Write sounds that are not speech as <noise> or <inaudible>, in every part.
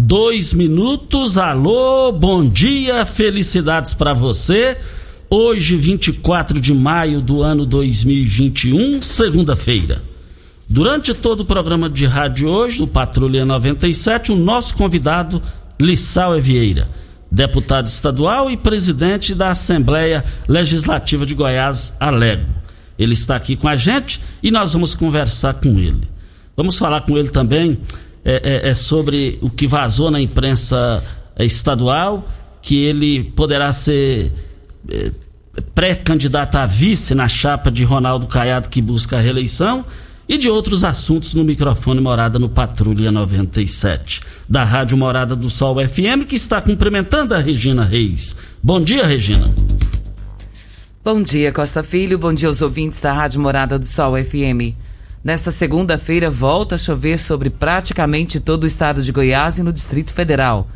dois minutos. Alô, bom dia, felicidades para você. Hoje, 24 de maio do ano 2021, segunda-feira. Durante todo o programa de rádio hoje, no Patrulha 97, o nosso convidado, Lissau Vieira, deputado estadual e presidente da Assembleia Legislativa de Goiás, Alego. Ele está aqui com a gente e nós vamos conversar com ele. Vamos falar com ele também é, é, é sobre o que vazou na imprensa estadual, que ele poderá ser é, pré-candidato a vice na chapa de Ronaldo Caiado, que busca a reeleição, e de outros assuntos no microfone Morada no Patrulha 97, da Rádio Morada do Sol FM, que está cumprimentando a Regina Reis. Bom dia, Regina. Bom dia, Costa Filho. Bom dia aos ouvintes da Rádio Morada do Sol FM. Nesta segunda-feira, volta a chover sobre praticamente todo o estado de Goiás e no Distrito Federal.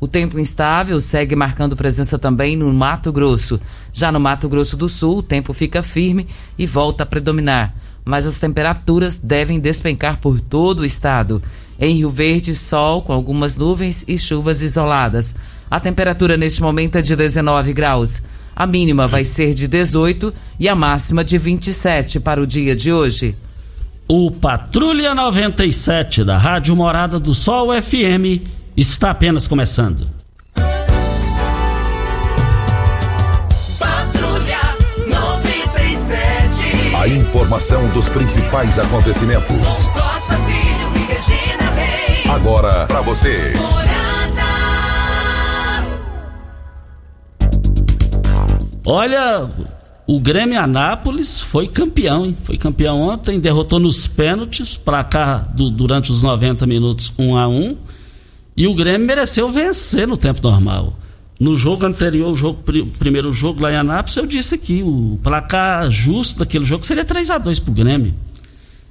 O tempo instável segue marcando presença também no Mato Grosso. Já no Mato Grosso do Sul, o tempo fica firme e volta a predominar, mas as temperaturas devem despencar por todo o estado. Em Rio Verde, sol com algumas nuvens e chuvas isoladas. A temperatura neste momento é de 19 graus. A mínima vai ser de 18 e a máxima de 27 para o dia de hoje. O Patrulha 97 da Rádio Morada do Sol FM está apenas começando. Patrulha 97. A informação dos principais acontecimentos. Costa Filho e Regina Reis. Agora para você. Morada. Olha, o Grêmio Anápolis foi campeão, hein? Foi campeão ontem, derrotou nos pênaltis, para cá do- durante os 90 minutos 1 a 1 E o Grêmio mereceu vencer no tempo normal. No jogo anterior, o jogo, pri- primeiro jogo lá em Anápolis, eu disse aqui, o placar justo daquele jogo seria 3 a 2 pro Grêmio.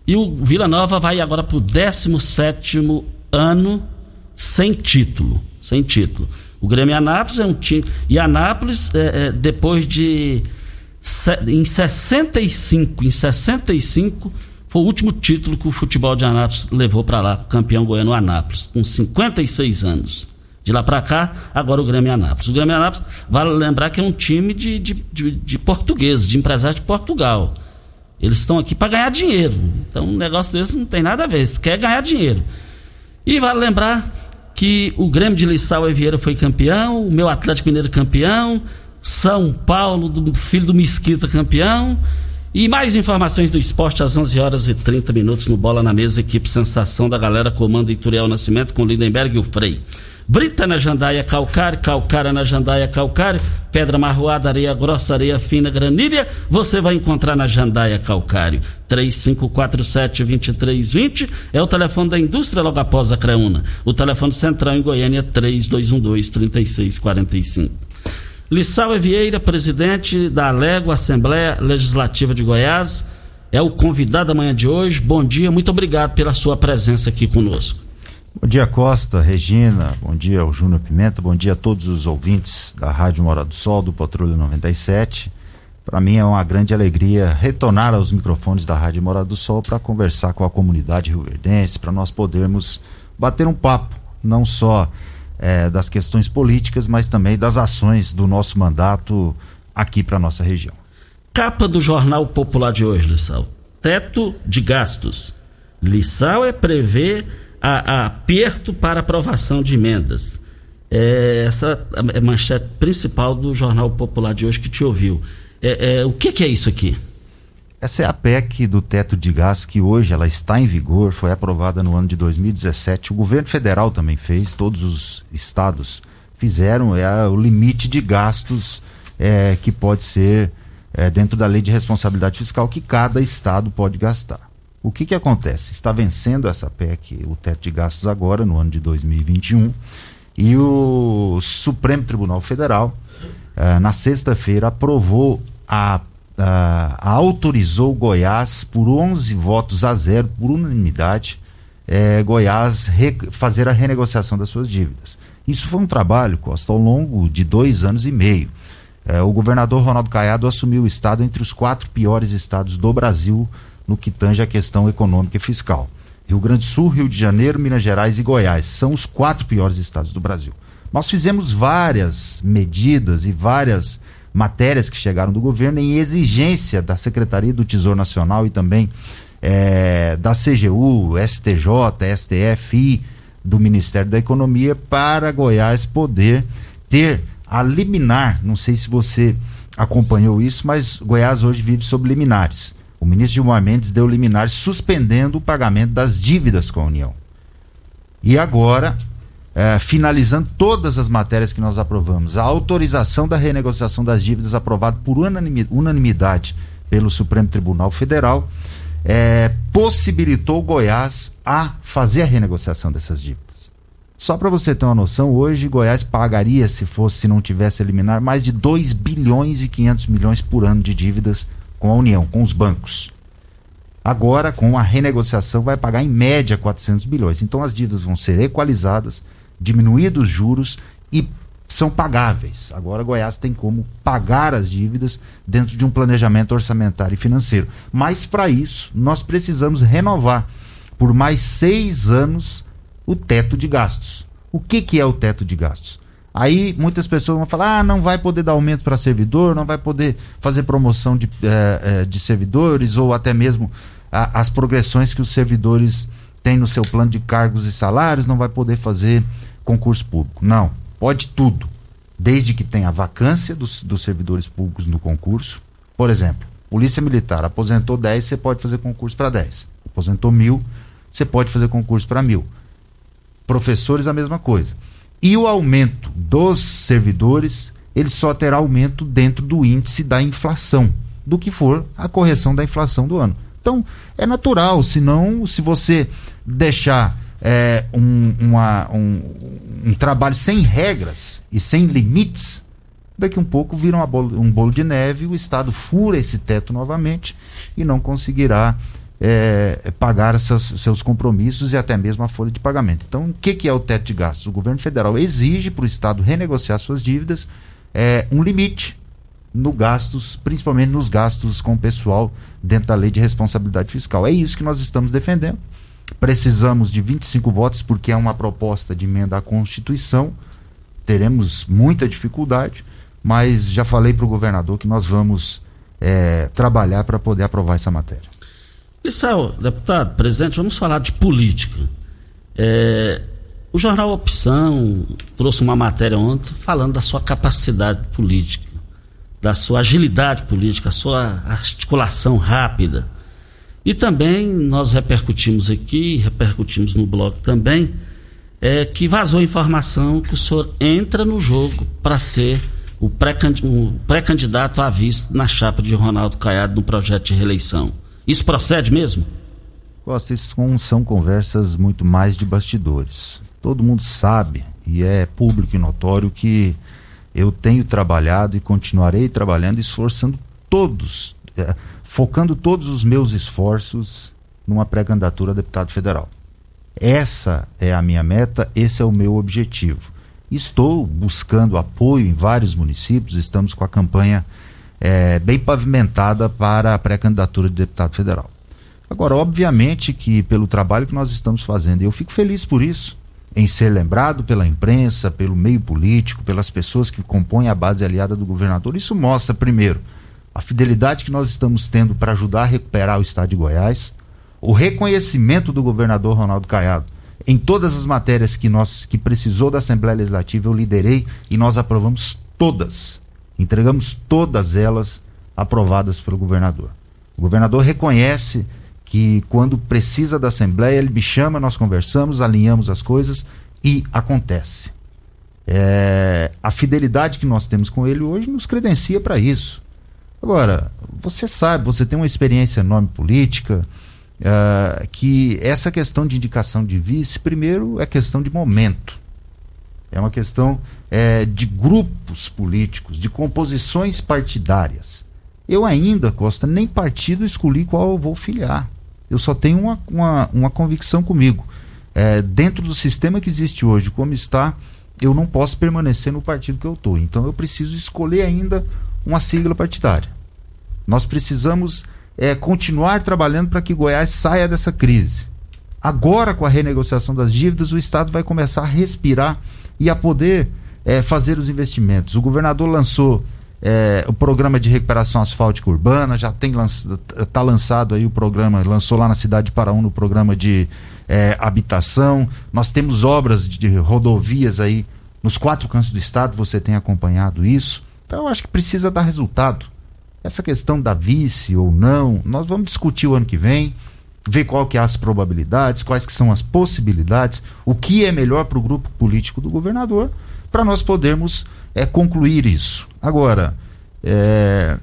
E o Vila Nova vai agora pro 17 ano sem título. Sem título. O Grêmio Anápolis é um time. E Anápolis, é, é, depois de. Em 65, em 65, foi o último título que o futebol de Anápolis levou para lá, campeão goiano Anápolis, com 56 anos. De lá para cá, agora o Grêmio Anápolis. O Grêmio Anápolis, vale lembrar que é um time de, de, de, de portugueses, de empresários de Portugal. Eles estão aqui para ganhar dinheiro. Então, um negócio desse não tem nada a ver. Eles querem ganhar dinheiro. E vale lembrar que o Grêmio de Lissau e Vieira foi campeão, o meu Atlético Mineiro campeão, São Paulo, do filho do Mesquita campeão. E mais informações do esporte às 11 horas e 30 minutos no Bola na Mesa, equipe Sensação da galera, comando Ituriel Nascimento com Lindenberg e o Frei. Brita na jandaia calcário, calcária na jandaia calcário, pedra marroada, areia grossa, areia fina, granilha, você vai encontrar na jandaia calcário. 3547-2320 é o telefone da indústria logo após a Creuna. O telefone central em Goiânia é 3212-3645. Lissau Vieira, presidente da Alego Assembleia Legislativa de Goiás, é o convidado da manhã de hoje. Bom dia, muito obrigado pela sua presença aqui conosco. Bom dia, Costa, Regina, bom dia ao Júnior Pimenta, bom dia a todos os ouvintes da Rádio Morada do Sol, do Patrulha 97. Para mim é uma grande alegria retornar aos microfones da Rádio Morada do Sol para conversar com a comunidade rioverdense, para nós podermos bater um papo, não só é, das questões políticas, mas também das ações do nosso mandato aqui para nossa região. Capa do Jornal Popular de hoje, Lissau. Teto de gastos. Lissau é prever a, a aperto para aprovação de emendas. É, essa é a manchete principal do Jornal Popular de hoje que te ouviu. É, é, o que, que, é isso aqui? Essa é a PEC do teto de gás que hoje ela está em vigor, foi aprovada no ano de 2017. O governo federal também fez, todos os estados fizeram, é o limite de gastos é, que pode ser é, dentro da lei de responsabilidade fiscal que cada estado pode gastar. O que, que acontece? Está vencendo essa PEC, o teto de gastos agora, no ano de 2021, e o Supremo Tribunal Federal, eh, na sexta-feira, aprovou a, a, a, autorizou Goiás por 11 votos a zero, por unanimidade, eh, Goiás fazer a renegociação das suas dívidas. Isso foi um trabalho, Costa, ao longo de dois anos e meio. Eh, o governador Ronaldo Caiado assumiu o estado entre os quatro piores estados do Brasil no que tange a questão econômica e fiscal. Rio Grande do Sul, Rio de Janeiro, Minas Gerais e Goiás são os quatro piores estados do Brasil. Nós fizemos várias medidas e várias matérias que chegaram do governo em exigência da Secretaria do Tesouro Nacional e também é, da CGU, STJ, STF e do Ministério da Economia para Goiás poder ter a liminar. Não sei se você acompanhou isso, mas Goiás hoje vive sob liminares o ministro Gilmar Mendes deu liminar suspendendo o pagamento das dívidas com a União. E agora, é, finalizando todas as matérias que nós aprovamos, a autorização da renegociação das dívidas aprovada por unanimidade pelo Supremo Tribunal Federal, é, possibilitou Goiás a fazer a renegociação dessas dívidas. Só para você ter uma noção, hoje Goiás pagaria, se fosse, se não tivesse eliminar, mais de 2 bilhões e 500 milhões por ano de dívidas com a União, com os bancos. Agora, com a renegociação, vai pagar em média 400 bilhões. Então, as dívidas vão ser equalizadas, diminuídos os juros e são pagáveis. Agora, Goiás tem como pagar as dívidas dentro de um planejamento orçamentário e financeiro. Mas, para isso, nós precisamos renovar por mais seis anos o teto de gastos. O que, que é o teto de gastos? Aí muitas pessoas vão falar: ah, não vai poder dar aumento para servidor, não vai poder fazer promoção de, é, de servidores, ou até mesmo a, as progressões que os servidores têm no seu plano de cargos e salários, não vai poder fazer concurso público. Não, pode tudo, desde que tenha vacância dos, dos servidores públicos no concurso. Por exemplo, Polícia Militar aposentou 10, você pode fazer concurso para 10. Aposentou mil, você pode fazer concurso para mil. Professores, a mesma coisa. E o aumento dos servidores, ele só terá aumento dentro do índice da inflação, do que for a correção da inflação do ano. Então, é natural, senão, se você deixar é, um, uma, um, um, trabalho sem regras e sem limites, daqui um pouco vira bolo, um bolo de neve, o Estado fura esse teto novamente e não conseguirá é, pagar seus, seus, compromissos e até mesmo a folha de pagamento. Então, o que, que é o teto de gastos? O governo federal exige para o Estado renegociar suas dívidas é, um limite no gastos, principalmente nos gastos com o pessoal dentro da lei de responsabilidade fiscal. É isso que nós estamos defendendo. Precisamos de 25 votos porque é uma proposta de emenda à Constituição. Teremos muita dificuldade, mas já falei para o governador que nós vamos é, trabalhar para poder aprovar essa matéria. Lissau, deputado, presidente, vamos falar de política. É, o jornal Opção trouxe uma matéria ontem falando da sua capacidade política, da sua agilidade política, a sua articulação rápida. E também nós repercutimos aqui, repercutimos no blog também, é, que vazou informação que o senhor entra no jogo para ser o pré-candidato à vista na chapa de Ronaldo Caiado no projeto de reeleição. Isso procede mesmo? Costa, isso são conversas muito mais de bastidores. Todo mundo sabe e é público e notório que eu tenho trabalhado e continuarei trabalhando, esforçando todos, é, focando todos os meus esforços numa pré-candidatura a deputado federal. Essa é a minha meta, esse é o meu objetivo. Estou buscando apoio em vários municípios, estamos com a campanha é, bem pavimentada para a pré-candidatura de deputado federal. Agora, obviamente que pelo trabalho que nós estamos fazendo, eu fico feliz por isso, em ser lembrado pela imprensa, pelo meio político, pelas pessoas que compõem a base aliada do governador. Isso mostra, primeiro, a fidelidade que nós estamos tendo para ajudar a recuperar o estado de Goiás, o reconhecimento do governador Ronaldo Caiado em todas as matérias que nós que precisou da Assembleia Legislativa, eu liderei e nós aprovamos todas. Entregamos todas elas aprovadas pelo governador. O governador reconhece que quando precisa da Assembleia, ele me chama, nós conversamos, alinhamos as coisas e acontece. É, a fidelidade que nós temos com ele hoje nos credencia para isso. Agora, você sabe, você tem uma experiência enorme política, uh, que essa questão de indicação de vice, primeiro, é questão de momento. É uma questão é, de grupos políticos, de composições partidárias. Eu ainda, Costa, nem partido escolhi qual eu vou filiar. Eu só tenho uma, uma, uma convicção comigo. É, dentro do sistema que existe hoje, como está, eu não posso permanecer no partido que eu estou. Então eu preciso escolher ainda uma sigla partidária. Nós precisamos é, continuar trabalhando para que Goiás saia dessa crise. Agora, com a renegociação das dívidas, o Estado vai começar a respirar e a poder é, fazer os investimentos. O governador lançou é, o programa de recuperação asfáltica urbana, já tem está lançado aí o programa, lançou lá na cidade de Paraú no programa de é, habitação. Nós temos obras de rodovias aí nos quatro cantos do estado, você tem acompanhado isso. Então acho que precisa dar resultado. Essa questão da vice ou não, nós vamos discutir o ano que vem, ver qual que é as probabilidades, quais que são as possibilidades, o que é melhor para o grupo político do governador, para nós podermos é, concluir isso. Agora, é,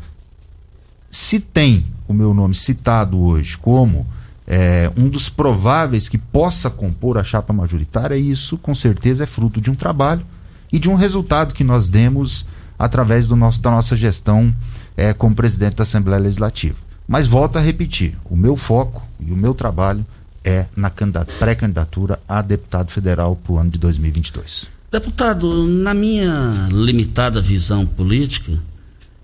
se tem o meu nome citado hoje como é, um dos prováveis que possa compor a chapa majoritária, isso com certeza é fruto de um trabalho e de um resultado que nós demos através do nosso, da nossa gestão é, como presidente da Assembleia Legislativa. Mas volto a repetir: o meu foco e o meu trabalho é na pré-candidatura a deputado federal para o ano de 2022. Deputado, na minha limitada visão política,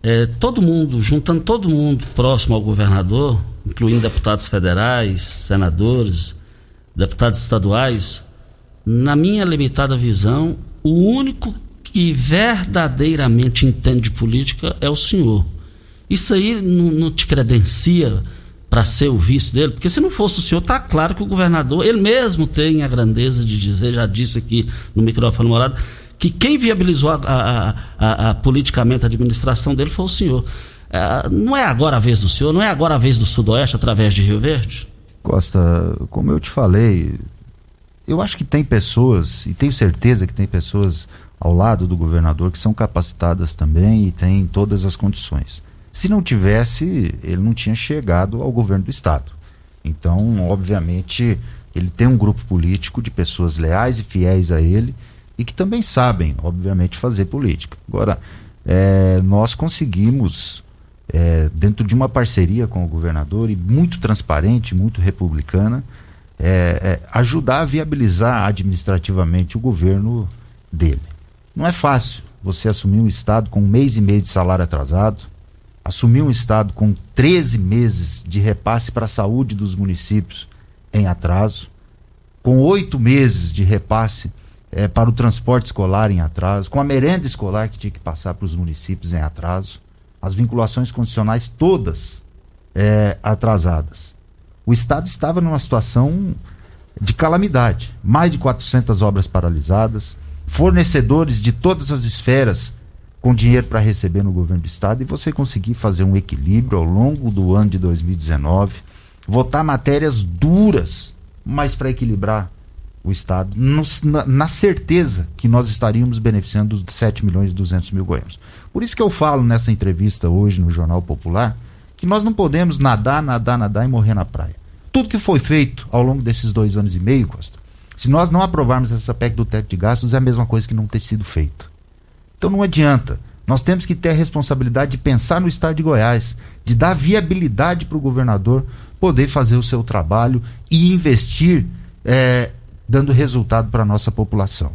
é, todo mundo, juntando todo mundo próximo ao governador, incluindo deputados federais, senadores, deputados estaduais, na minha limitada visão, o único que verdadeiramente entende política é o senhor. Isso aí não, não te credencia para ser o vice dele? Porque se não fosse o senhor, tá claro que o governador, ele mesmo tem a grandeza de dizer, já disse aqui no microfone morado, que quem viabilizou a, a, a, a politicamente a administração dele foi o senhor. É, não é agora a vez do senhor, não é agora a vez do Sudoeste através de Rio Verde? Costa, como eu te falei, eu acho que tem pessoas, e tenho certeza que tem pessoas ao lado do governador que são capacitadas também e têm todas as condições. Se não tivesse, ele não tinha chegado ao governo do estado. Então, obviamente, ele tem um grupo político de pessoas leais e fiéis a ele e que também sabem, obviamente, fazer política. Agora, é, nós conseguimos, é, dentro de uma parceria com o governador e muito transparente, muito republicana, é, é ajudar a viabilizar administrativamente o governo dele. Não é fácil você assumir um estado com um mês e meio de salário atrasado, assumir um estado com 13 meses de repasse para a saúde dos municípios em atraso, com oito meses de repasse é, para o transporte escolar em atraso, com a merenda escolar que tinha que passar para os municípios em atraso, as vinculações condicionais todas é, atrasadas. O Estado estava numa situação de calamidade. Mais de 400 obras paralisadas, fornecedores de todas as esferas com dinheiro para receber no governo do estado e você conseguir fazer um equilíbrio ao longo do ano de 2019, votar matérias duras, mas para equilibrar o Estado, na, na, certeza que nós estaríamos beneficiando os 7 milhões e 200 mil goianos. Por isso que eu falo nessa entrevista hoje no Jornal Popular que nós não podemos nadar, nadar, nadar e morrer na praia. Tudo que foi feito ao longo desses dois anos e meio, Costa, se nós não aprovarmos essa PEC do teto de gastos, é a mesma coisa que não ter sido feito. Então não adianta. Nós temos que ter a responsabilidade de pensar no estado de Goiás, de dar viabilidade para o governador poder fazer o seu trabalho e investir é, dando resultado para a nossa população.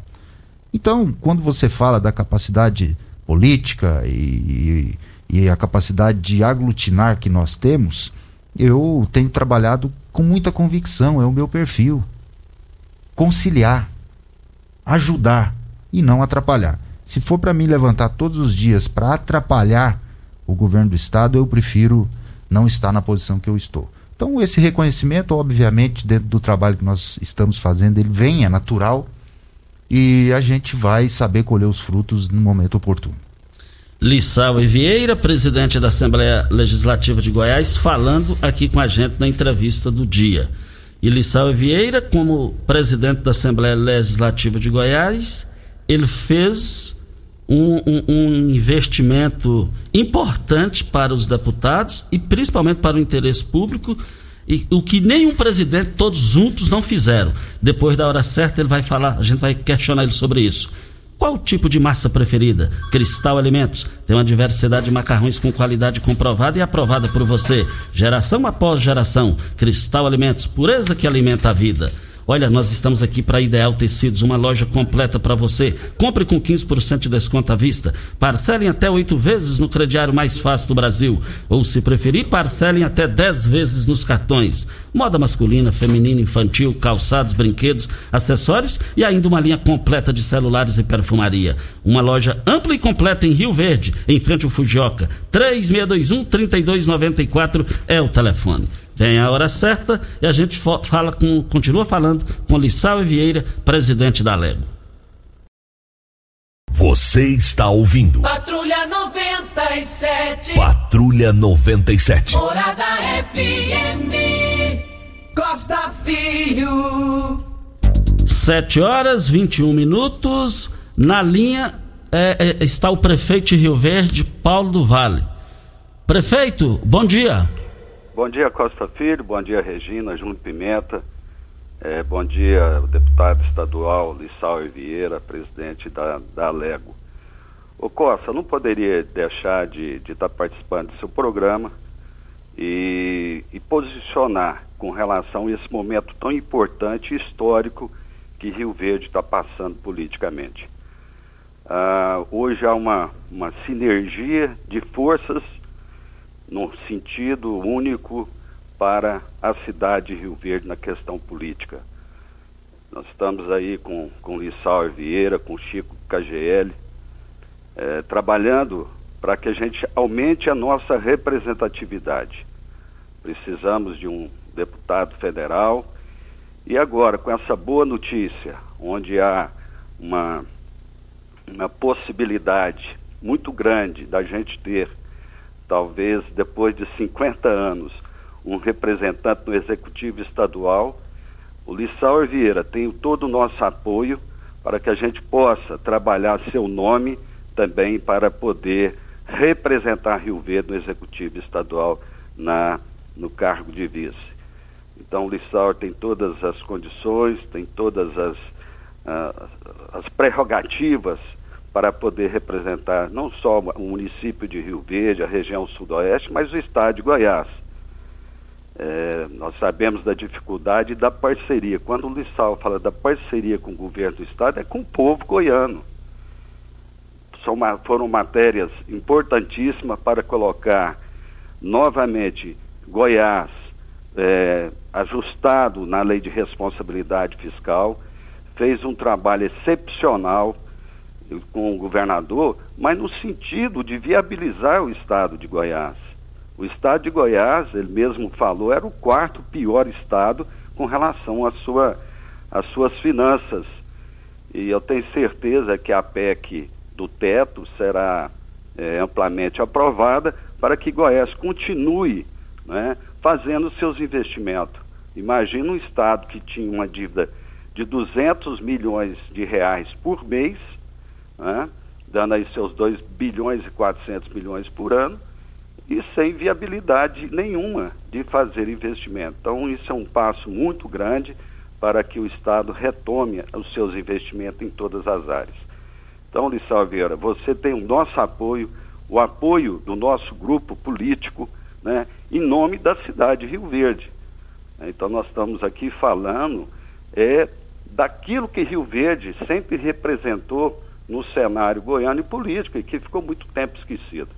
Então, quando você fala da capacidade política e, e, e a capacidade de aglutinar que nós temos, eu tenho trabalhado com muita convicção, é o meu perfil. Conciliar, ajudar e não atrapalhar. Se for para mim levantar todos os dias para atrapalhar o governo do estado, eu prefiro não estar na posição que eu estou. Então, esse reconhecimento, obviamente, dentro do trabalho que nós estamos fazendo, ele vem, é natural, e a gente vai saber colher os frutos no momento oportuno. Lissau Vieira, presidente da Assembleia Legislativa de Goiás, falando aqui com a gente na entrevista do dia. E Lissau Vieira, como presidente da Assembleia Legislativa de Goiás, ele fez um, um, um, investimento importante para os deputados e principalmente para o interesse público e o que nenhum presidente todos juntos não fizeram. Depois da hora certa ele vai falar, a gente vai questionar ele sobre isso. Qual tipo de massa preferida? Cristal Alimentos. Tem uma diversidade de macarrões com qualidade comprovada e aprovada por você. Geração após geração. Cristal Alimentos, pureza que alimenta a vida. Olha, nós estamos aqui para Ideal Tecidos, uma loja completa para você. Compre com 15% de desconto à vista. Parcelem até oito vezes no crediário mais fácil do Brasil. Ou, se preferir, parcelem até 10 vezes nos cartões. Moda masculina, feminina, infantil, calçados, brinquedos, acessórios e ainda uma linha completa de celulares e perfumaria. Uma loja ampla e completa em Rio Verde, em frente ao Fujioka. 3621 3294 é o telefone. Vem a hora certa e a gente fala com, continua falando com Lissau Vieira, presidente da Lego. Você está ouvindo. Patrulha 97. Patrulha 97. Morada FM. Costa Filho. 7 horas 21 minutos. Na linha é, é, está o prefeito de Rio Verde, Paulo do Vale. Prefeito, bom dia. Bom dia, Costa Filho. Bom dia, Regina, Júnior Pimenta. É, bom dia, deputado estadual Lissau Vieira, presidente da, da Lego. Ô Costa, não poderia deixar de estar tá participando do seu programa e, e, posicionar com relação a esse momento tão importante e histórico que Rio Verde está passando politicamente. Ah, hoje há uma, uma sinergia de forças no sentido único para a cidade de Rio Verde na questão política. Nós estamos aí com, com Lissau Vieira, com Chico KGL, é, trabalhando para que a gente aumente a nossa representatividade. Precisamos de um deputado federal e agora, com essa boa notícia, onde há uma, uma possibilidade muito grande da gente ter talvez depois de 50 anos, um representante no Executivo Estadual. O Lissauer Vieira tem todo o nosso apoio para que a gente possa trabalhar seu nome também para poder representar Rio Verde no Executivo Estadual na, no cargo de vice. Então, o Lissauer tem todas as condições, tem todas as, uh, as prerrogativas para poder representar não só o município de Rio Verde, a região sudoeste, mas o estado de Goiás. É, nós sabemos da dificuldade da parceria. Quando o Lissau fala da parceria com o governo do estado, é com o povo goiano. São, foram matérias importantíssimas para colocar novamente Goiás é, ajustado na lei de responsabilidade fiscal, fez um trabalho excepcional com o governador, mas no sentido de viabilizar o estado de Goiás. O estado de Goiás, ele mesmo falou, era o quarto pior estado com relação à sua, às suas finanças. E eu tenho certeza que a PEC do teto será é, amplamente aprovada para que Goiás continue né, fazendo seus investimentos. Imagina um estado que tinha uma dívida de 200 milhões de reais por mês, né? dando aí seus 2 bilhões e 400 milhões por ano, e sem viabilidade nenhuma de fazer investimento. Então, isso é um passo muito grande para que o Estado retome os seus investimentos em todas as áreas. Então, Lissau Vieira, você tem o nosso apoio, o apoio do nosso grupo político, né, em nome da cidade de Rio Verde. Então, nós estamos aqui falando é, daquilo que Rio Verde sempre representou no cenário goiano e político e que ficou muito tempo esquecido.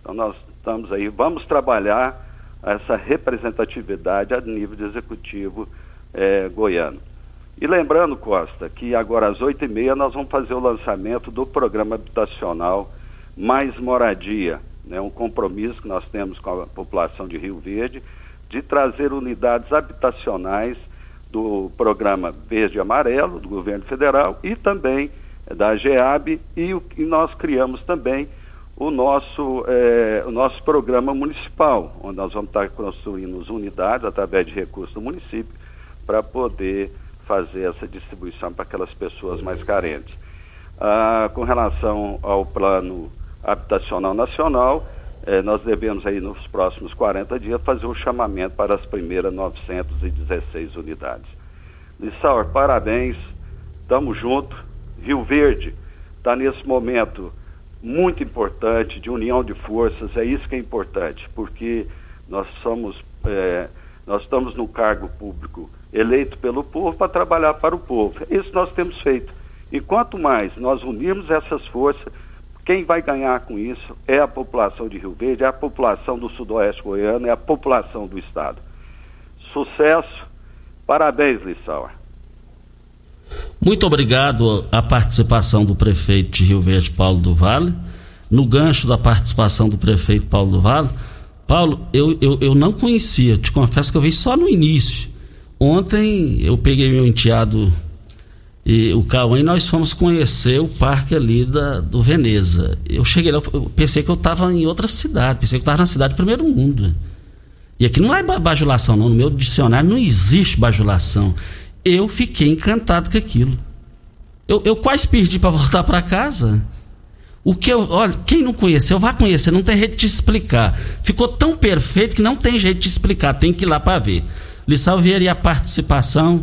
Então, nós estamos aí, vamos trabalhar essa representatividade a nível de executivo é, goiano. E lembrando, Costa, que agora às oito e meia nós vamos fazer o lançamento do programa habitacional Mais Moradia, né, um compromisso que nós temos com a população de Rio Verde de trazer unidades habitacionais do programa Verde e Amarelo do governo federal e também da GEAB e, o, e nós criamos também o nosso, é, o nosso programa municipal, onde nós vamos estar construindo as unidades através de recursos do município para poder fazer essa distribuição para aquelas pessoas mais carentes. Ah, com relação ao plano habitacional nacional, eh, nós devemos aí nos próximos 40 dias fazer o chamamento para as primeiras 916 unidades. Lissauer, parabéns, estamos juntos. Rio Verde está nesse momento muito importante de união de forças, é isso que é importante, porque nós somos, é, nós estamos no cargo público eleito pelo povo para trabalhar para o povo. É isso nós temos feito. E quanto mais nós unirmos essas forças, quem vai ganhar com isso é a população de Rio Verde, é a população do Sudoeste Goiano, é a população do Estado. Sucesso, parabéns, Lissauer. Muito obrigado à participação do prefeito de Rio Verde, Paulo do Vale. No gancho da participação do prefeito Paulo do Vale, Paulo, eu, eu, eu não conhecia, te confesso que eu vi só no início. Ontem eu peguei meu enteado e o Cauã e nós fomos conhecer o parque ali da, do Veneza. Eu cheguei lá, eu pensei que eu estava em outra cidade, pensei que eu estava na cidade do primeiro mundo. E aqui não é bajulação, não. No meu dicionário não existe bajulação eu fiquei encantado com aquilo. Eu, eu quase perdi para voltar para casa. O que eu, olha, quem não conheceu, vai conhecer, não tem jeito de explicar. Ficou tão perfeito que não tem jeito de explicar, tem que ir lá para ver. Lissau Vieira e a participação,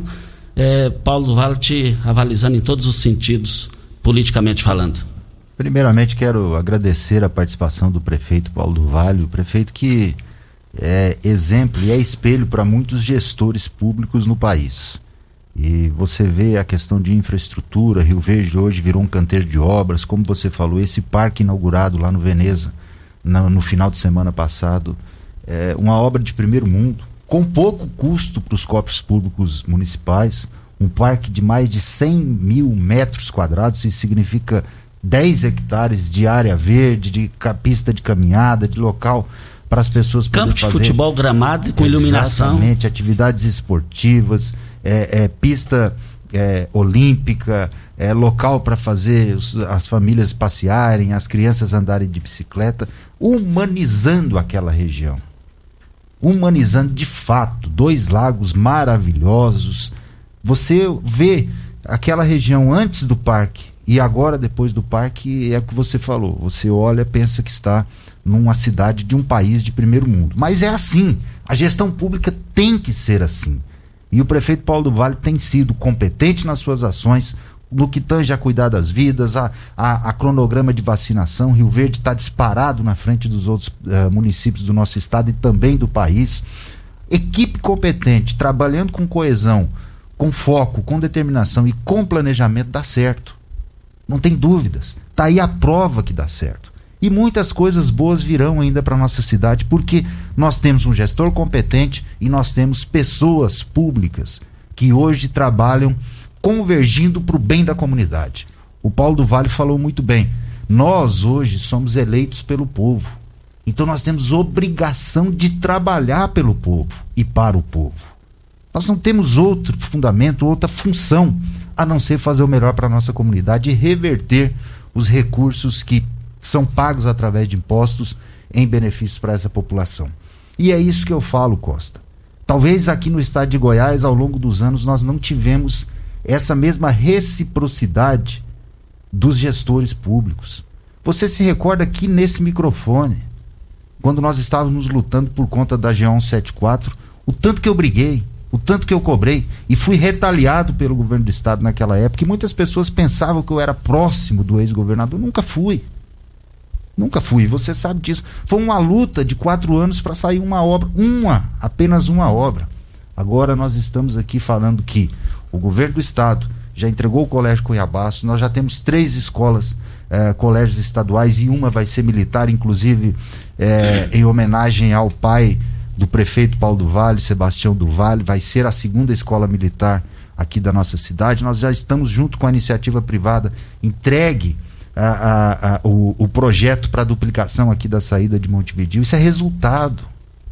é, Paulo Vale te avalizando em todos os sentidos, politicamente falando. Primeiramente, quero agradecer a participação do prefeito Paulo do Vale, o prefeito que é exemplo e é espelho para muitos gestores públicos no país. E você vê a questão de infraestrutura, Rio Verde hoje virou um canteiro de obras, como você falou, esse parque inaugurado lá no Veneza, no, no final de semana passado, é uma obra de primeiro mundo, com pouco custo para os cofres públicos municipais, um parque de mais de 100 mil metros quadrados, isso significa 10 hectares de área verde, de pista de caminhada, de local para as pessoas Campo de fazer... futebol gramado com iluminação. Exatamente, atividades esportivas, é, é pista é, olímpica, é local para fazer os, as famílias passearem, as crianças andarem de bicicleta, humanizando aquela região. Humanizando de fato, dois lagos maravilhosos. Você vê aquela região antes do parque e agora depois do parque é o que você falou. Você olha, pensa que está numa cidade de um país de primeiro mundo. Mas é assim. A gestão pública tem que ser assim. E o prefeito Paulo do Vale tem sido competente nas suas ações, no que tange a cuidar das vidas, a, a, a cronograma de vacinação. Rio Verde está disparado na frente dos outros uh, municípios do nosso estado e também do país. Equipe competente, trabalhando com coesão, com foco, com determinação e com planejamento, dá certo. Não tem dúvidas. Está aí a prova que dá certo. E muitas coisas boas virão ainda para nossa cidade, porque nós temos um gestor competente e nós temos pessoas públicas que hoje trabalham convergindo para o bem da comunidade. O Paulo do Vale falou muito bem. Nós hoje somos eleitos pelo povo. Então nós temos obrigação de trabalhar pelo povo e para o povo. Nós não temos outro fundamento, outra função a não ser fazer o melhor para a nossa comunidade e reverter os recursos que são pagos através de impostos em benefícios para essa população. E é isso que eu falo, Costa. Talvez aqui no estado de Goiás, ao longo dos anos, nós não tivemos essa mesma reciprocidade dos gestores públicos. Você se recorda aqui nesse microfone, quando nós estávamos lutando por conta da G174, o tanto que eu briguei, o tanto que eu cobrei e fui retaliado pelo governo do estado naquela época. E muitas pessoas pensavam que eu era próximo do ex-governador. Nunca fui. Nunca fui, você sabe disso. Foi uma luta de quatro anos para sair uma obra, uma, apenas uma obra. Agora nós estamos aqui falando que o governo do estado já entregou o Colégio Cuiabaço, nós já temos três escolas, eh, colégios estaduais e uma vai ser militar, inclusive eh, em homenagem ao pai do prefeito Paulo do Vale, Sebastião do Vale, vai ser a segunda escola militar aqui da nossa cidade. Nós já estamos junto com a iniciativa privada, entregue a, a, o, o projeto para duplicação aqui da saída de Montevideo. Isso é resultado.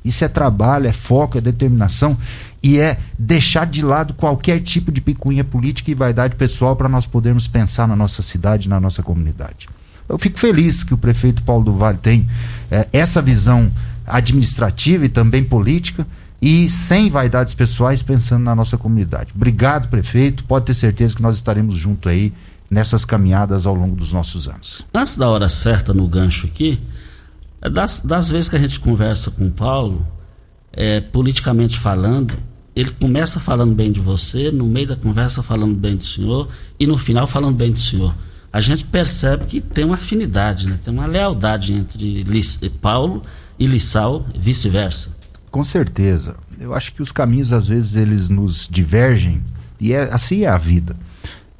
Isso é trabalho, é foco, é determinação e é deixar de lado qualquer tipo de picuinha política e vaidade pessoal para nós podermos pensar na nossa cidade, na nossa comunidade. Eu fico feliz que o prefeito Paulo do Vale tem é, essa visão administrativa e também política e sem vaidades pessoais pensando na nossa comunidade. Obrigado, prefeito. Pode ter certeza que nós estaremos juntos aí nessas caminhadas ao longo dos nossos anos. Antes da hora certa no gancho aqui, das, das vezes que a gente conversa com o Paulo, é, politicamente falando, ele começa falando bem de você, no meio da conversa falando bem do senhor e no final falando bem do senhor. A gente percebe que tem uma afinidade, né? tem uma lealdade entre Paulo e Lissau, vice-versa. Com certeza. Eu acho que os caminhos às vezes eles nos divergem e é assim é a vida.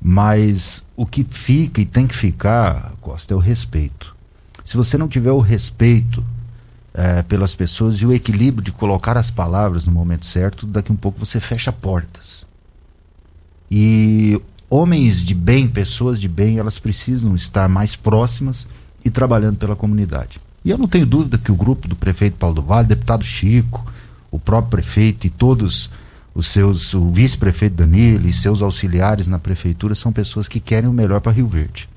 Mas o que fica e tem que ficar, Costa, é o respeito. Se você não tiver o respeito é, pelas pessoas e o equilíbrio de colocar as palavras no momento certo, daqui um pouco você fecha portas. E homens de bem, pessoas de bem, elas precisam estar mais próximas e trabalhando pela comunidade. E eu não tenho dúvida que o grupo do prefeito Paulo do Vale, deputado Chico, o próprio prefeito e todos os seus, o vice-prefeito Danilo e seus auxiliares na prefeitura são pessoas que querem o melhor para Rio Verde.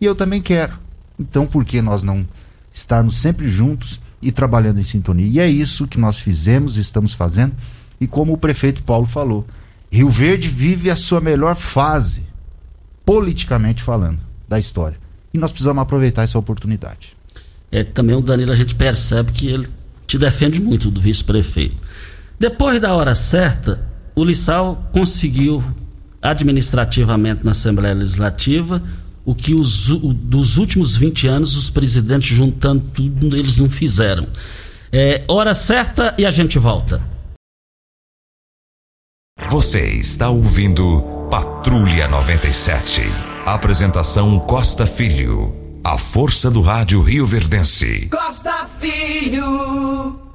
E eu também quero. Então, por que nós não estarmos sempre juntos e trabalhando em sintonia. E é isso que nós fizemos, estamos fazendo. E como o prefeito Paulo falou, Rio Verde vive a sua melhor fase, politicamente falando, da história. E nós precisamos aproveitar essa oportunidade. É, também o Danilo a gente percebe que ele te defende muito do vice-prefeito. Depois da hora certa, o Lissau conseguiu administrativamente na Assembleia Legislativa o que os, o, dos últimos 20 anos os presidentes juntando tudo eles não fizeram. É, hora certa e a gente volta. Você está ouvindo Patrulha 97. Apresentação Costa Filho. A força do rádio Rio Verdense. Costa Filho.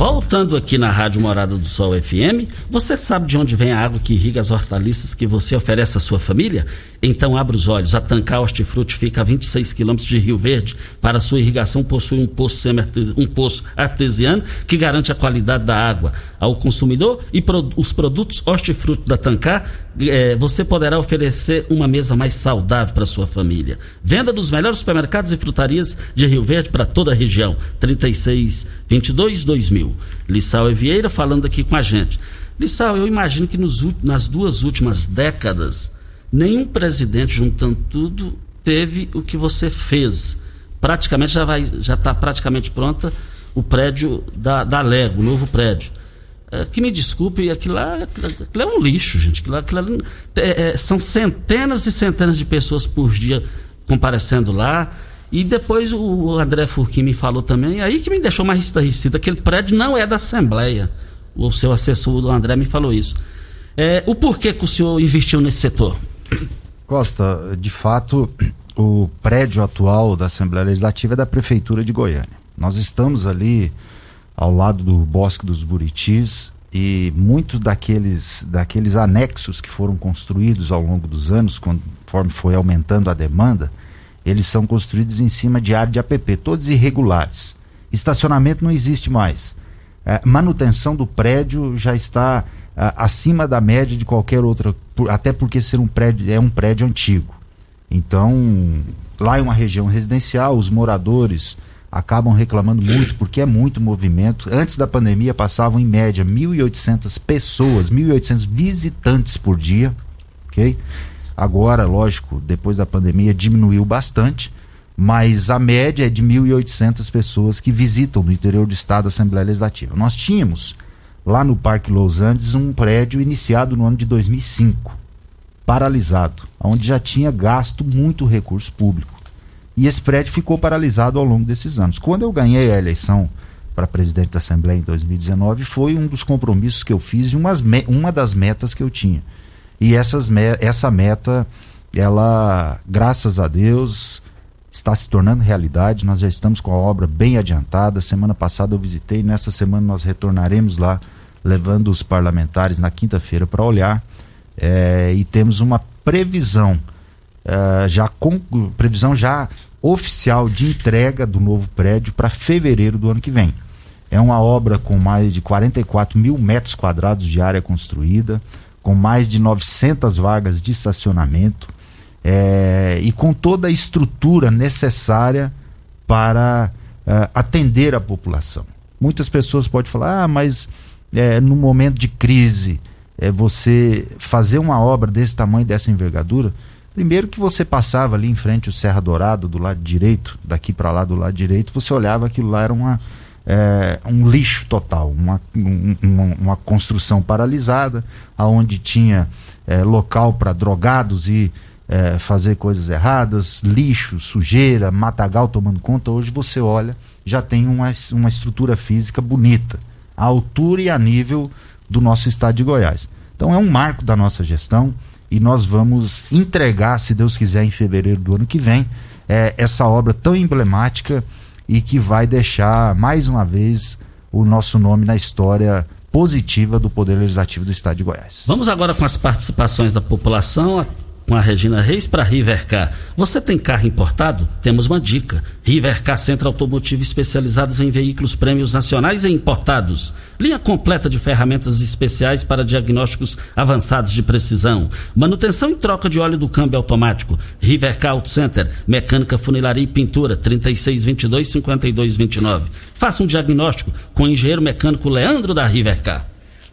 Voltando aqui na Rádio Morada do Sol FM, você sabe de onde vem a água que irriga as hortaliças que você oferece à sua família? Então abra os olhos. A Tancar Hortifruti fica a 26 quilômetros de Rio Verde. Para sua irrigação possui um poço, um poço artesiano que garante a qualidade da água ao consumidor e pro, os produtos hortifruti da Tancar é, você poderá oferecer uma mesa mais saudável para sua família. Venda dos melhores supermercados e frutarias de Rio Verde para toda a região. 36 22 2000. Lissau e Vieira falando aqui com a gente. Lissau, eu imagino que nos, nas duas últimas décadas nenhum presidente juntando tudo teve o que você fez. Praticamente já vai, já está praticamente pronta o prédio da, da Lego, o novo prédio. É, que me desculpe, aquilo lá, aquilo é um lixo, gente. Aquilo, aquilo é, é, são centenas e centenas de pessoas por dia comparecendo lá. E depois o André Furquim me falou também, aí que me deixou mais estarrecido, aquele prédio não é da Assembleia. O seu assessor, o André, me falou isso. É, o porquê que o senhor investiu nesse setor? Costa, de fato, o prédio atual da Assembleia Legislativa é da Prefeitura de Goiânia. Nós estamos ali ao lado do Bosque dos Buritis e muitos daqueles, daqueles anexos que foram construídos ao longo dos anos, conforme foi aumentando a demanda, eles são construídos em cima de área de APP, todos irregulares. Estacionamento não existe mais. É, manutenção do prédio já está acima da média de qualquer outra, por, até porque ser um prédio é um prédio antigo. Então, lá é uma região residencial, os moradores acabam reclamando muito porque é muito movimento. Antes da pandemia passavam em média 1.800 pessoas, 1.800 visitantes por dia. ok? Agora, lógico, depois da pandemia diminuiu bastante, mas a média é de 1.800 pessoas que visitam no interior do estado a Assembleia Legislativa. Nós tínhamos lá no Parque Los Andes um prédio iniciado no ano de 2005, paralisado, onde já tinha gasto muito recurso público. E esse prédio ficou paralisado ao longo desses anos. Quando eu ganhei a eleição para presidente da Assembleia em 2019, foi um dos compromissos que eu fiz e umas uma das metas que eu tinha. E essas me essa meta, ela, graças a Deus, está se tornando realidade. Nós já estamos com a obra bem adiantada. Semana passada eu visitei, nessa semana nós retornaremos lá, levando os parlamentares na quinta-feira para olhar. É, e temos uma previsão é, já com previsão já oficial de entrega do novo prédio para fevereiro do ano que vem. É uma obra com mais de 44 mil metros quadrados de área construída, com mais de 900 vagas de estacionamento é, e com toda a estrutura necessária para é, atender a população. Muitas pessoas podem falar, ah, mas é, no momento de crise, é, você fazer uma obra desse tamanho, dessa envergadura, Primeiro que você passava ali em frente o Serra Dourado, do lado direito, daqui para lá do lado direito, você olhava aquilo lá era uma, é, um lixo total, uma, um, uma, uma, construção paralisada, aonde tinha é, local para drogados e é, fazer coisas erradas, lixo, sujeira, matagal tomando conta. Hoje você olha, já tem uma, uma estrutura física bonita, à altura e a nível do nosso estado de Goiás. Então é um marco da nossa gestão e nós vamos entregar, se Deus quiser, em fevereiro do ano que vem, é, essa obra tão emblemática e que vai deixar mais uma vez o nosso nome na história positiva do Poder Legislativo do Estado de Goiás. Vamos agora com as participações da população com a Regina Reis para Rivercar. Você tem carro importado? Temos uma dica. Rivercar Centro Automotivo especializados em veículos prêmios nacionais e importados. Linha completa de ferramentas especiais para diagnósticos avançados de precisão. Manutenção e troca de óleo do câmbio automático. Rivercar Auto Center. Mecânica, funilaria e pintura. 3622-5229. Faça um diagnóstico com o engenheiro mecânico Leandro da Rivercar.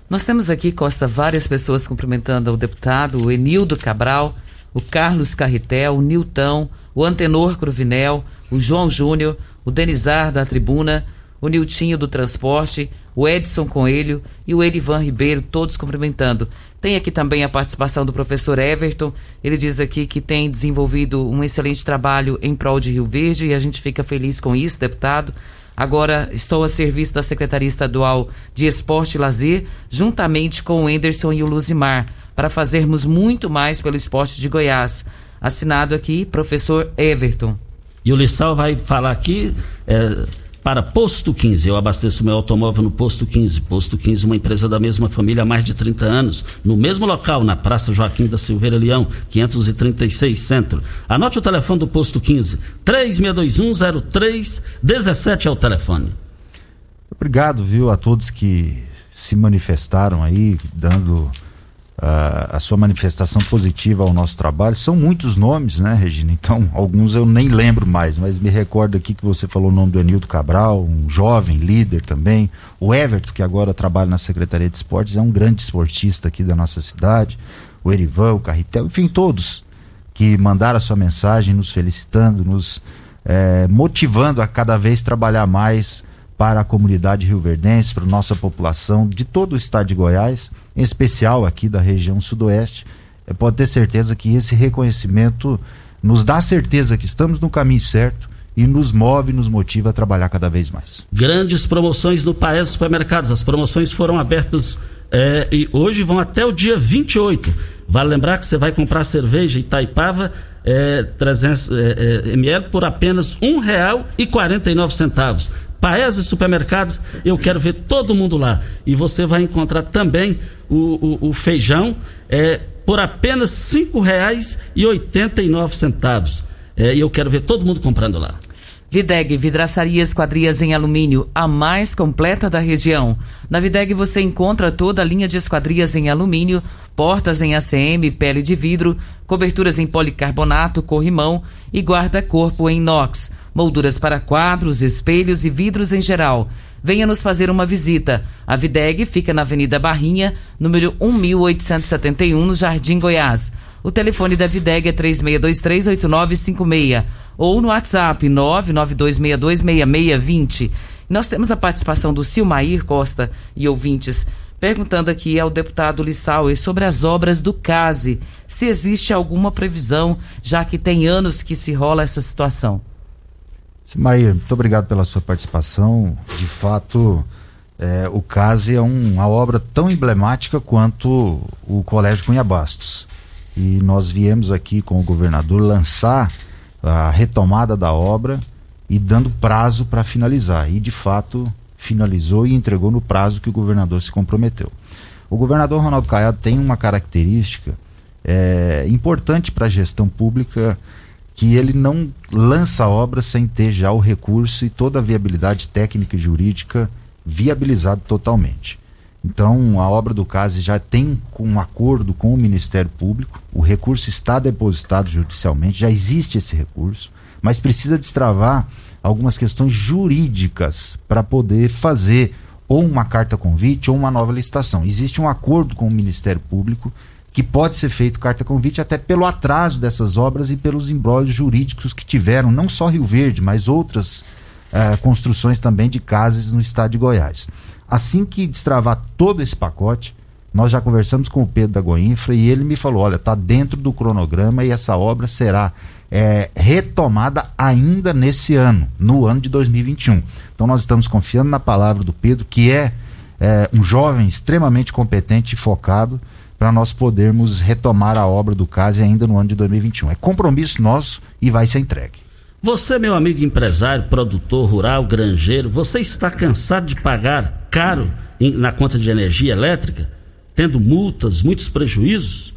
Nós temos aqui, Costa, várias pessoas cumprimentando o deputado, o Enildo Cabral, o Carlos Carretel, o Nilton, o Antenor Cruvinel, o João Júnior, o Denizar da Tribuna, o Niltinho do Transporte, o Edson Coelho e o Erivan Ribeiro, todos cumprimentando. Tem aqui também a participação do professor Everton. Ele diz aqui que tem desenvolvido um excelente trabalho em prol de Rio Verde e a gente fica feliz com isso, deputado. Agora estou a serviço da Secretaria Estadual de Esporte e Lazer, juntamente com o Enderson e o Luzimar para fazermos muito mais pelo esporte de Goiás. Assinado aqui, professor Everton. E o Lissal vai falar aqui é, para Posto 15. Eu abasteço meu automóvel no Posto 15. Posto 15, uma empresa da mesma família há mais de 30 anos. No mesmo local, na Praça Joaquim da Silveira Leão, 536 Centro. Anote o telefone do Posto 15. 36210317 é o telefone. Obrigado, viu, a todos que se manifestaram aí, dando a, sua manifestação positiva ao nosso trabalho. São muitos nomes, né, Regina? Então, <laughs> alguns eu nem lembro mais, mas me recordo aqui que você falou o nome do Enildo Cabral, um jovem líder também. O Everton, que agora trabalha na Secretaria de Esportes, é um grande esportista aqui da nossa cidade. O Erivan, o Carretel, enfim, todos que mandaram a sua mensagem nos felicitando, nos eh, motivando a cada vez trabalhar mais para a comunidade rioverdense, para a nossa população de todo o estado de Goiás, em especial aqui da região sudoeste. É, pode ter certeza que esse reconhecimento nos dá certeza que estamos no caminho certo e nos move, nos motiva a trabalhar cada vez mais. Grandes promoções no Paes Supermercados. As promoções foram abertas é, e hoje vão até o dia 28. Vale lembrar que você vai comprar cerveja Itaipava é, 300 é, é, ml por apenas R$ 1,49. Paese Supermercados, eu quero ver todo mundo lá. E você vai encontrar também o, o, o feijão é, por apenas R$ 5,89. É, e eu quero ver todo mundo comprando lá. Videg Vidraçaria Esquadrias em Alumínio, a mais completa da região. Na Videg você encontra toda a linha de esquadrias em alumínio, portas em ACM, pele de vidro, coberturas em policarbonato, corrimão e guarda-corpo em inox molduras para quadros, espelhos e vidros em geral. Venha nos fazer uma visita. A Videg fica na Avenida Barrinha, número 1871, no Jardim Goiás. O telefone da Videg é 36238956 ou no WhatsApp 992626620. Nós temos a participação do Silmair Costa e ouvintes perguntando aqui ao deputado Lissauer sobre as obras do CASE, se existe alguma previsão, já que tem anos que se rola essa situação. Silmair, muito obrigado pela sua participação. De fato, é, o CASE é um, uma obra tão emblemática quanto o Colégio Cunha Bastos. E nós viemos aqui com o governador lançar a retomada da obra e dando prazo para finalizar. E de fato finalizou e entregou no prazo que o governador se comprometeu. O governador Ronaldo Caiado tem uma característica é, importante para a gestão pública que ele não lança a obra sem ter já o recurso e toda a viabilidade técnica e jurídica viabilizado totalmente. Então, a obra do CASE já tem um acordo com o Ministério Público, o recurso está depositado judicialmente, já existe esse recurso, mas precisa destravar algumas questões jurídicas para poder fazer ou uma carta convite ou uma nova licitação. Existe um acordo com o Ministério Público que pode ser feito carta convite até pelo atraso dessas obras e pelos embrólios jurídicos que tiveram, não só Rio Verde, mas outras uh, construções também de casas no estado de Goiás. Assim que destravar todo esse pacote, nós já conversamos com o Pedro da Goinfra e ele me falou: olha, está dentro do cronograma e essa obra será é, retomada ainda nesse ano, no ano de 2021. Então nós estamos confiando na palavra do Pedro, que é, é um jovem extremamente competente e focado para nós podermos retomar a obra do CASE ainda no ano de 2021. É compromisso nosso e vai ser entregue. Você, meu amigo empresário, produtor rural, granjeiro, você está cansado de pagar caro na conta de energia elétrica, tendo multas, muitos prejuízos?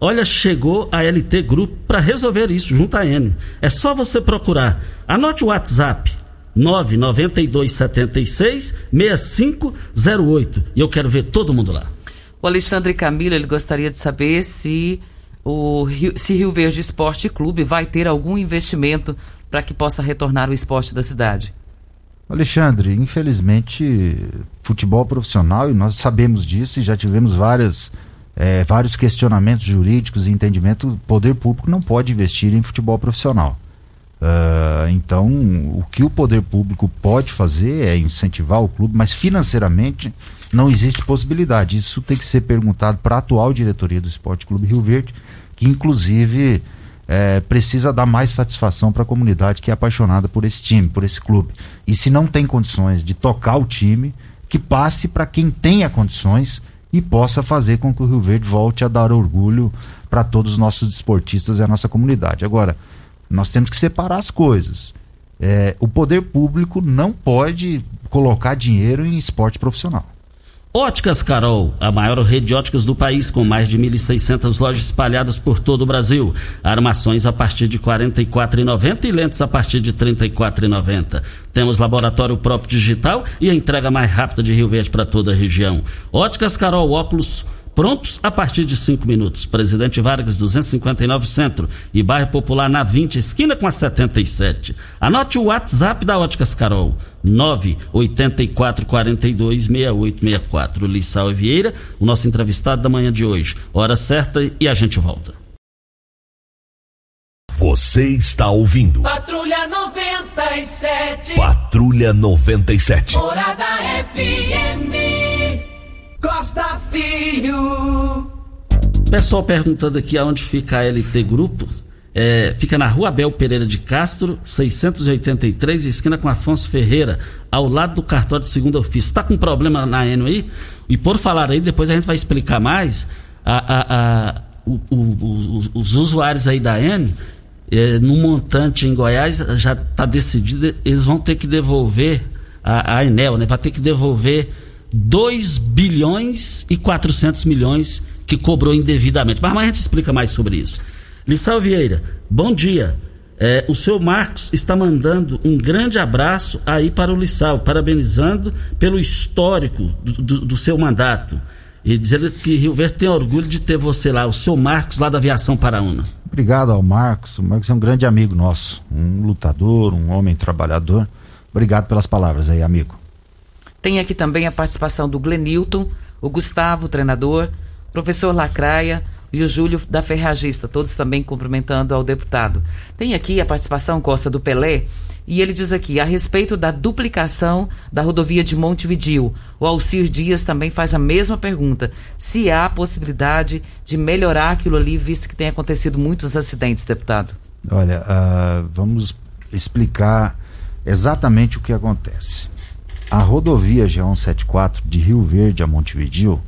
Olha, chegou a LT Group para resolver isso junto à Enio. É só você procurar. Anote o WhatsApp 99276 6508 e eu quero ver todo mundo lá. O Alexandre Camilo, ele gostaria de saber se o Rio, se Rio Verde Esporte Clube vai ter algum investimento para que possa retornar o esporte da cidade. Alexandre, infelizmente, futebol profissional, e nós sabemos disso e já tivemos várias é, vários questionamentos jurídicos e entendimento, o poder público não pode investir em futebol profissional. Uh, então, o que o poder público pode fazer é incentivar o clube, mas financeiramente não existe possibilidade. Isso tem que ser perguntado para a atual diretoria do Esporte Clube Rio Verde, que inclusive é, precisa dar mais satisfação para a comunidade que é apaixonada por esse time, por esse clube. E se não tem condições de tocar o time, que passe para quem tenha condições e possa fazer com que o Rio Verde volte a dar orgulho para todos os nossos esportistas e a nossa comunidade. Agora, nós temos que separar as coisas. É, o poder público não pode colocar dinheiro em esporte profissional. Óticas Carol, a maior rede de óticas do país, com mais de 1.600 lojas espalhadas por todo o Brasil. Armações a partir de R$ 44,90 e lentes a partir de R$ 34,90. Temos laboratório próprio digital e a entrega mais rápida de Rio Verde para toda a região. Óticas Carol, óculos prontos a partir de 5 minutos. Presidente Vargas 259 Centro e Bairro Popular na 20, esquina com a 77. Anote o WhatsApp da Óticas Carol. 984 42 6864. Lissau Vieira, o nosso entrevistado da manhã de hoje. Hora certa e a gente volta. Você está ouvindo. Patrulha 97. Patrulha 97. Morada FM. Costa Filho. Pessoal perguntando aqui aonde fica a LT Grupo. É, fica na rua Abel Pereira de Castro, 683, esquina com Afonso Ferreira, ao lado do cartório de segundo ofício. Está com problema na Eno aí? E por falar aí, depois a gente vai explicar mais. A, a, a, o, o, os, os usuários aí da Eno, é, no montante em Goiás, já está decidido, eles vão ter que devolver, a, a Enel, né? Vai ter que devolver 2 bilhões e 400 milhões que cobrou indevidamente. Mas, a gente explica mais sobre isso. Lissau Vieira, bom dia. É, o seu Marcos está mandando um grande abraço aí para o Lissau, parabenizando pelo histórico do, do, do, seu mandato. E dizendo que Rio Verde tem orgulho de ter você lá, o seu Marcos, lá da Aviação Paraúna. Obrigado ao Marcos. O Marcos é um grande amigo nosso, um lutador, um homem trabalhador. Obrigado pelas palavras aí, amigo. Tem aqui também a participação do Glenilton, o Gustavo, treinador, professor Lacraia, e o Júlio da Ferragista, todos também cumprimentando ao deputado. Tem aqui a participação, Costa, do Pelé, e ele diz aqui, a respeito da duplicação da rodovia de Montevidil, o Alcir Dias também faz a mesma pergunta, se há possibilidade de melhorar aquilo ali, visto que tem acontecido muitos acidentes, deputado. Olha, uh, vamos explicar exatamente o que acontece. A rodovia G174 de Rio Verde a Montevidil,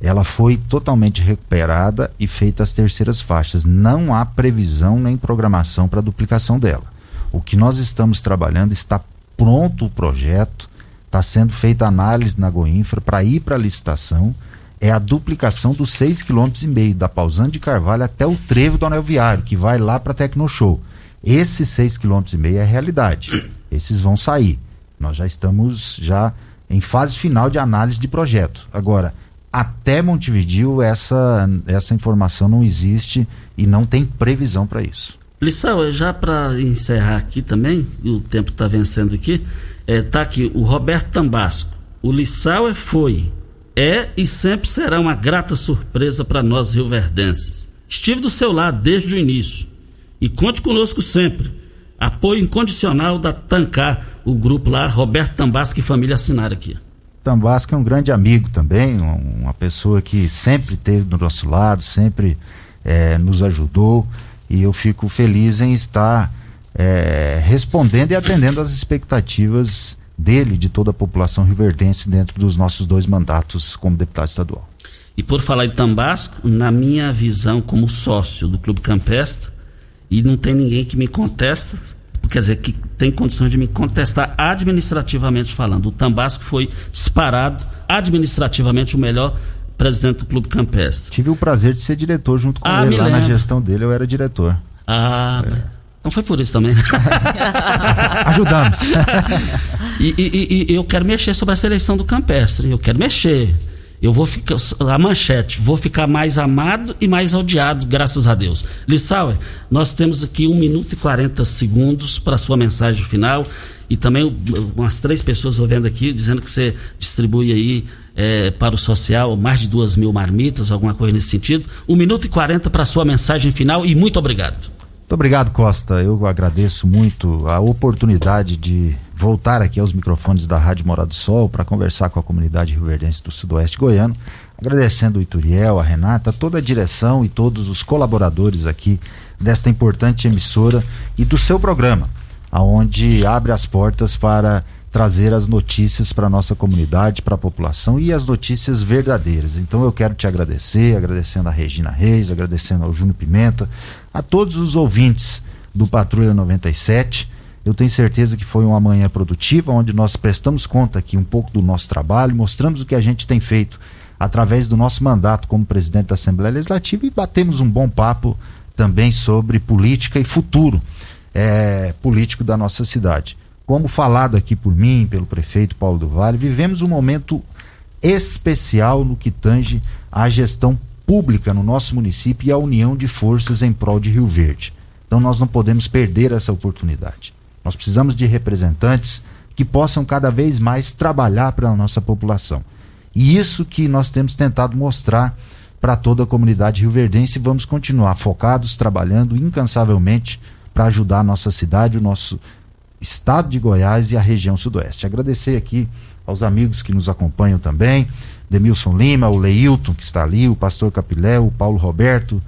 ela foi totalmente recuperada e feita as terceiras faixas. Não há previsão nem programação para duplicação dela. O que nós estamos trabalhando está pronto o projeto, está sendo feita análise na Goinfra para ir para a licitação. É a duplicação dos 6,5 km da Pausante de Carvalho até o trevo do anel viário, que vai lá para Tecnoshow. Esses 6,5 km é realidade. Esses vão sair. Nós já estamos já em fase final de análise de projeto. Agora, até Montevideo essa essa informação não existe e não tem previsão para isso. Lissau, já para encerrar aqui também, o tempo está vencendo aqui, é, tá aqui o Roberto Tambasco. O Lissau foi, é e sempre será uma grata surpresa para nós rioverdenses. Estive do seu lado desde o início e conte conosco sempre. Apoio incondicional da Tancar, o grupo lá, Roberto Tambasco e família assinaram aqui. Tambasco é um grande amigo também, uma pessoa que sempre esteve do nosso lado, sempre é, nos ajudou e eu fico feliz em estar é, respondendo e atendendo às expectativas dele, de toda a população riverdense dentro dos nossos dois mandatos como deputado estadual. E por falar em Tambasco, na minha visão como sócio do Clube Campestre, e não tem ninguém que me contesta, quer dizer, que tem condições de me contestar administrativamente falando. O Tambasco foi disparado administrativamente o melhor presidente do Clube Campestre. Tive o prazer de ser diretor junto com ah, ele. Lá lembro. na gestão dele eu era diretor. Ah, é. não foi por isso também. <laughs> Ajudamos. <laughs> e, e, e, eu quero mexer sobre a seleção do Campestre. Eu quero mexer. Eu vou ficar. A manchete, vou ficar mais amado e mais odiado, graças a Deus. Lissauer, nós temos aqui 1 minuto e 40 segundos para sua mensagem final. E também umas três pessoas ouvindo aqui dizendo que você distribui aí é, para o social mais de duas mil marmitas, alguma coisa nesse sentido. 1 minuto e 40 para sua mensagem final e muito obrigado. Muito obrigado, Costa. Eu agradeço muito a oportunidade de voltar aqui aos microfones da Rádio Morado do Sol para conversar com a comunidade rioverdense do Sudoeste Goiano. Agradecendo o Ituriel, a Renata, toda a direção e todos os colaboradores aqui desta importante emissora e do seu programa, aonde abre as portas para trazer as notícias para a nossa comunidade, para a população e as notícias verdadeiras. Então eu quero te agradecer, agradecendo a Regina Reis, agradecendo ao Júnior Pimenta, a todos os ouvintes do Patrulha 97. Eu tenho certeza que foi uma manhã produtiva, onde nós prestamos conta aqui um pouco do nosso trabalho, mostramos o que a gente tem feito através do nosso mandato como presidente da Assembleia Legislativa e batemos um bom papo também sobre política e futuro é, político da nossa cidade. Como falado aqui por mim, pelo prefeito Paulo do Vale, vivemos um momento especial no que tange à gestão pública no nosso município e a união de forças em prol de Rio Verde. Então nós não podemos perder essa oportunidade. Nós precisamos de representantes que possam cada vez mais trabalhar para a nossa população. E isso que nós temos tentado mostrar para toda a comunidade rioverdense e vamos continuar focados, trabalhando incansavelmente para ajudar a nossa cidade, o nosso estado de Goiás e a região sudoeste. Agradecer aqui aos amigos que nos acompanham também, Demilson Lima, o Leilton que está ali, o Pastor Capilé, o Paulo Roberto,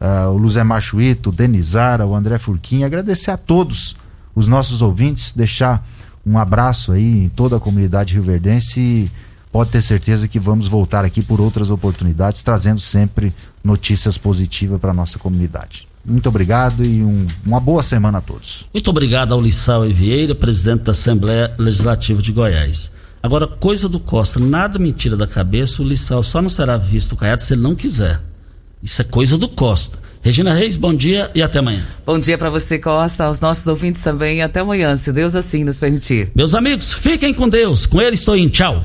uh, o Luzemar Chuito, o Denizara, o André Furquim, agradecer a todos os nossos ouvintes, deixar um abraço aí em toda a comunidade rioverdense e pode ter certeza que vamos voltar aqui por outras oportunidades, trazendo sempre notícias positivas para nossa comunidade. Muito obrigado e um, uma boa semana a todos. Muito obrigado ao Lissau Vieira, presidente da Assembleia Legislativa de Goiás. Agora, coisa do Costa, nada mentira da cabeça, o Lissau só não será visto caiado se ele não quiser. Isso é coisa do Costa. Regina Reis, bom dia e até amanhã. Bom dia para você, Costa, aos nossos ouvintes também. Até amanhã, se Deus assim nos permitir. Meus amigos, fiquem com Deus. Com ele estou em tchau.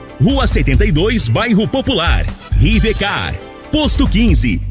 Rua 72, Bairro Popular. Rivecar. Posto 15.